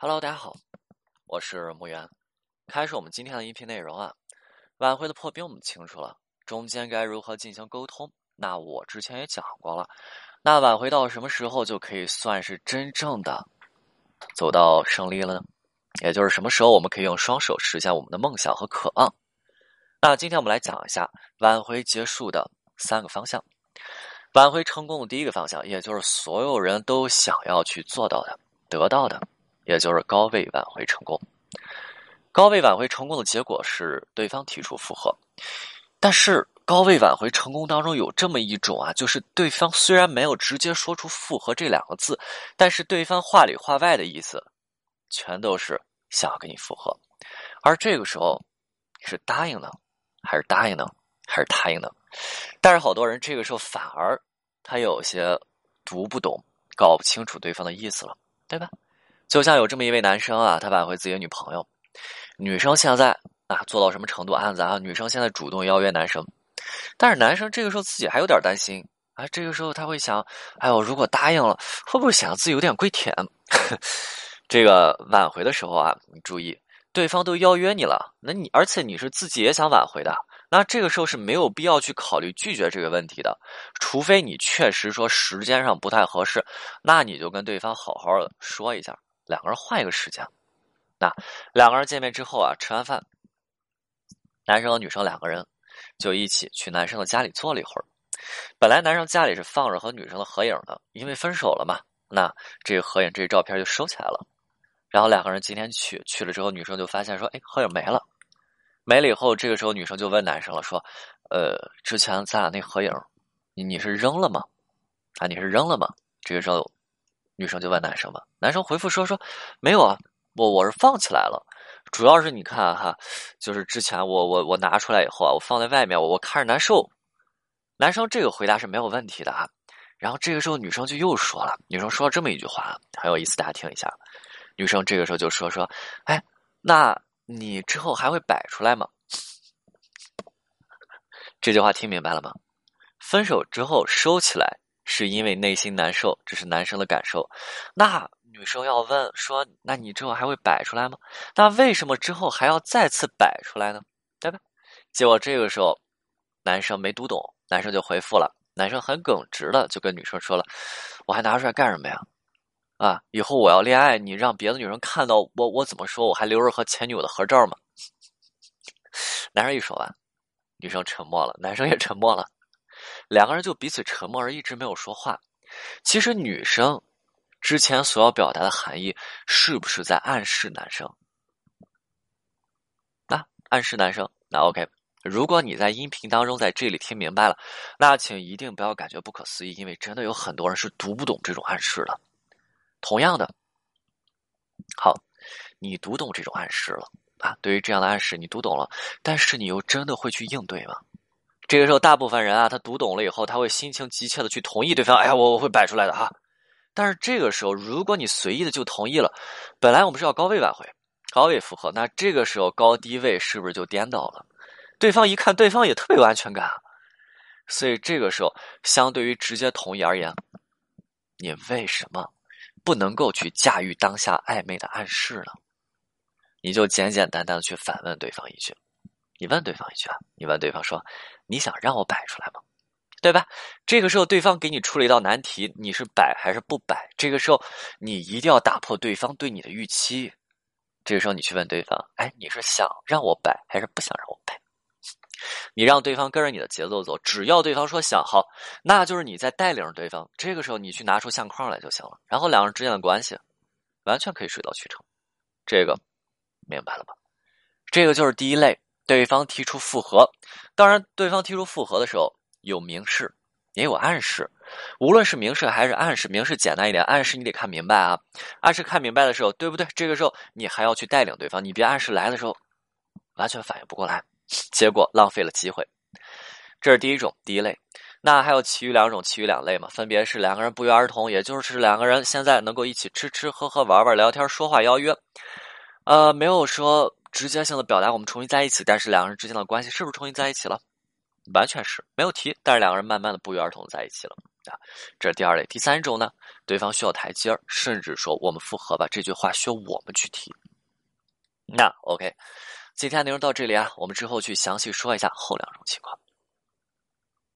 Hello，大家好，我是木源。开始我们今天的音频内容啊，挽回的破冰我们清楚了，中间该如何进行沟通？那我之前也讲过了。那挽回到什么时候就可以算是真正的走到胜利了呢？也就是什么时候我们可以用双手实现我们的梦想和渴望？那今天我们来讲一下挽回结束的三个方向。挽回成功的第一个方向，也就是所有人都想要去做到的、得到的。也就是高位挽回成功，高位挽回成功的结果是对方提出复合，但是高位挽回成功当中有这么一种啊，就是对方虽然没有直接说出复合这两个字，但是对方话里话外的意思，全都是想要跟你复合，而这个时候是答应呢，还是答应呢，还是答应呢？但是好多人这个时候反而他有些读不懂、搞不清楚对方的意思了，对吧？就像有这么一位男生啊，他挽回自己的女朋友，女生现在啊做到什么程度？案子啊，女生现在主动邀约男生，但是男生这个时候自己还有点担心啊。这个时候他会想：哎呦，如果答应了，会不会显得自己有点跪舔？这个挽回的时候啊，你注意，对方都邀约你了，那你而且你是自己也想挽回的，那这个时候是没有必要去考虑拒绝这个问题的，除非你确实说时间上不太合适，那你就跟对方好好的说一下。两个人换一个时间，那两个人见面之后啊，吃完饭，男生和女生两个人就一起去男生的家里坐了一会儿。本来男生家里是放着和女生的合影的，因为分手了嘛，那这个合影、这个照片就收起来了。然后两个人今天去去了之后，女生就发现说：“哎，合影没了。”没了以后，这个时候女生就问男生了，说：“呃，之前咱俩那合影，你你是扔了吗？啊，你是扔了吗？”这个时候。女生就问男生嘛，男生回复说说没有啊，我我是放起来了，主要是你看哈，就是之前我我我拿出来以后啊，我放在外面，我我看着难受。男生这个回答是没有问题的啊，然后这个时候女生就又说了，女生说了这么一句话很有意思，大家听一下。女生这个时候就说说，哎，那你之后还会摆出来吗？这句话听明白了吗？分手之后收起来。是因为内心难受，这是男生的感受。那女生要问说：“那你之后还会摆出来吗？”那为什么之后还要再次摆出来呢？对吧？结果这个时候，男生没读懂，男生就回复了。男生很耿直的就跟女生说了：“我还拿出来干什么呀？啊，以后我要恋爱，你让别的女生看到我，我怎么说？我还留着和前女友的合照吗？” 男生一说完，女生沉默了，男生也沉默了。两个人就彼此沉默，而一直没有说话。其实女生之前所要表达的含义，是不是在暗示男生？那暗示男生，那 OK。如果你在音频当中在这里听明白了，那请一定不要感觉不可思议，因为真的有很多人是读不懂这种暗示的。同样的，好，你读懂这种暗示了啊？对于这样的暗示，你读懂了，但是你又真的会去应对吗？这个时候，大部分人啊，他读懂了以后，他会心情急切的去同意对方。哎呀，我我会摆出来的哈。但是这个时候，如果你随意的就同意了，本来我们是要高位挽回、高位复合，那这个时候高低位是不是就颠倒了？对方一看，对方也特别有安全感，所以这个时候，相对于直接同意而言，你为什么不能够去驾驭当下暧昧的暗示呢？你就简简单单的去反问对方一句。你问对方一句啊，你问对方说：“你想让我摆出来吗？对吧？”这个时候，对方给你出了一道难题，你是摆还是不摆？这个时候，你一定要打破对方对你的预期。这个时候，你去问对方：“哎，你是想让我摆还是不想让我摆？”你让对方跟着你的节奏走，只要对方说想好，那就是你在带领着对方。这个时候，你去拿出相框来就行了。然后，两人之间的关系完全可以水到渠成。这个明白了吗？这个就是第一类。对方提出复合，当然，对方提出复合的时候有明示，也有暗示。无论是明示还是暗示，明示简单一点，暗示你得看明白啊。暗示看明白的时候，对不对？这个时候你还要去带领对方，你别暗示来的时候完全反应不过来，结果浪费了机会。这是第一种，第一类。那还有其余两种，其余两类嘛，分别是两个人不约而同，也就是两个人现在能够一起吃吃喝喝、玩玩、聊天、说话、邀约，呃，没有说。直接性的表达我们重新在一起，但是两个人之间的关系是不是重新在一起了？完全是没有提，但是两个人慢慢的不约而同在一起了啊，这是第二类。第三种呢，对方需要台阶儿，甚至说我们复合吧，这句话需要我们去提。那 OK，今天内容到这里啊，我们之后去详细说一下后两种情况。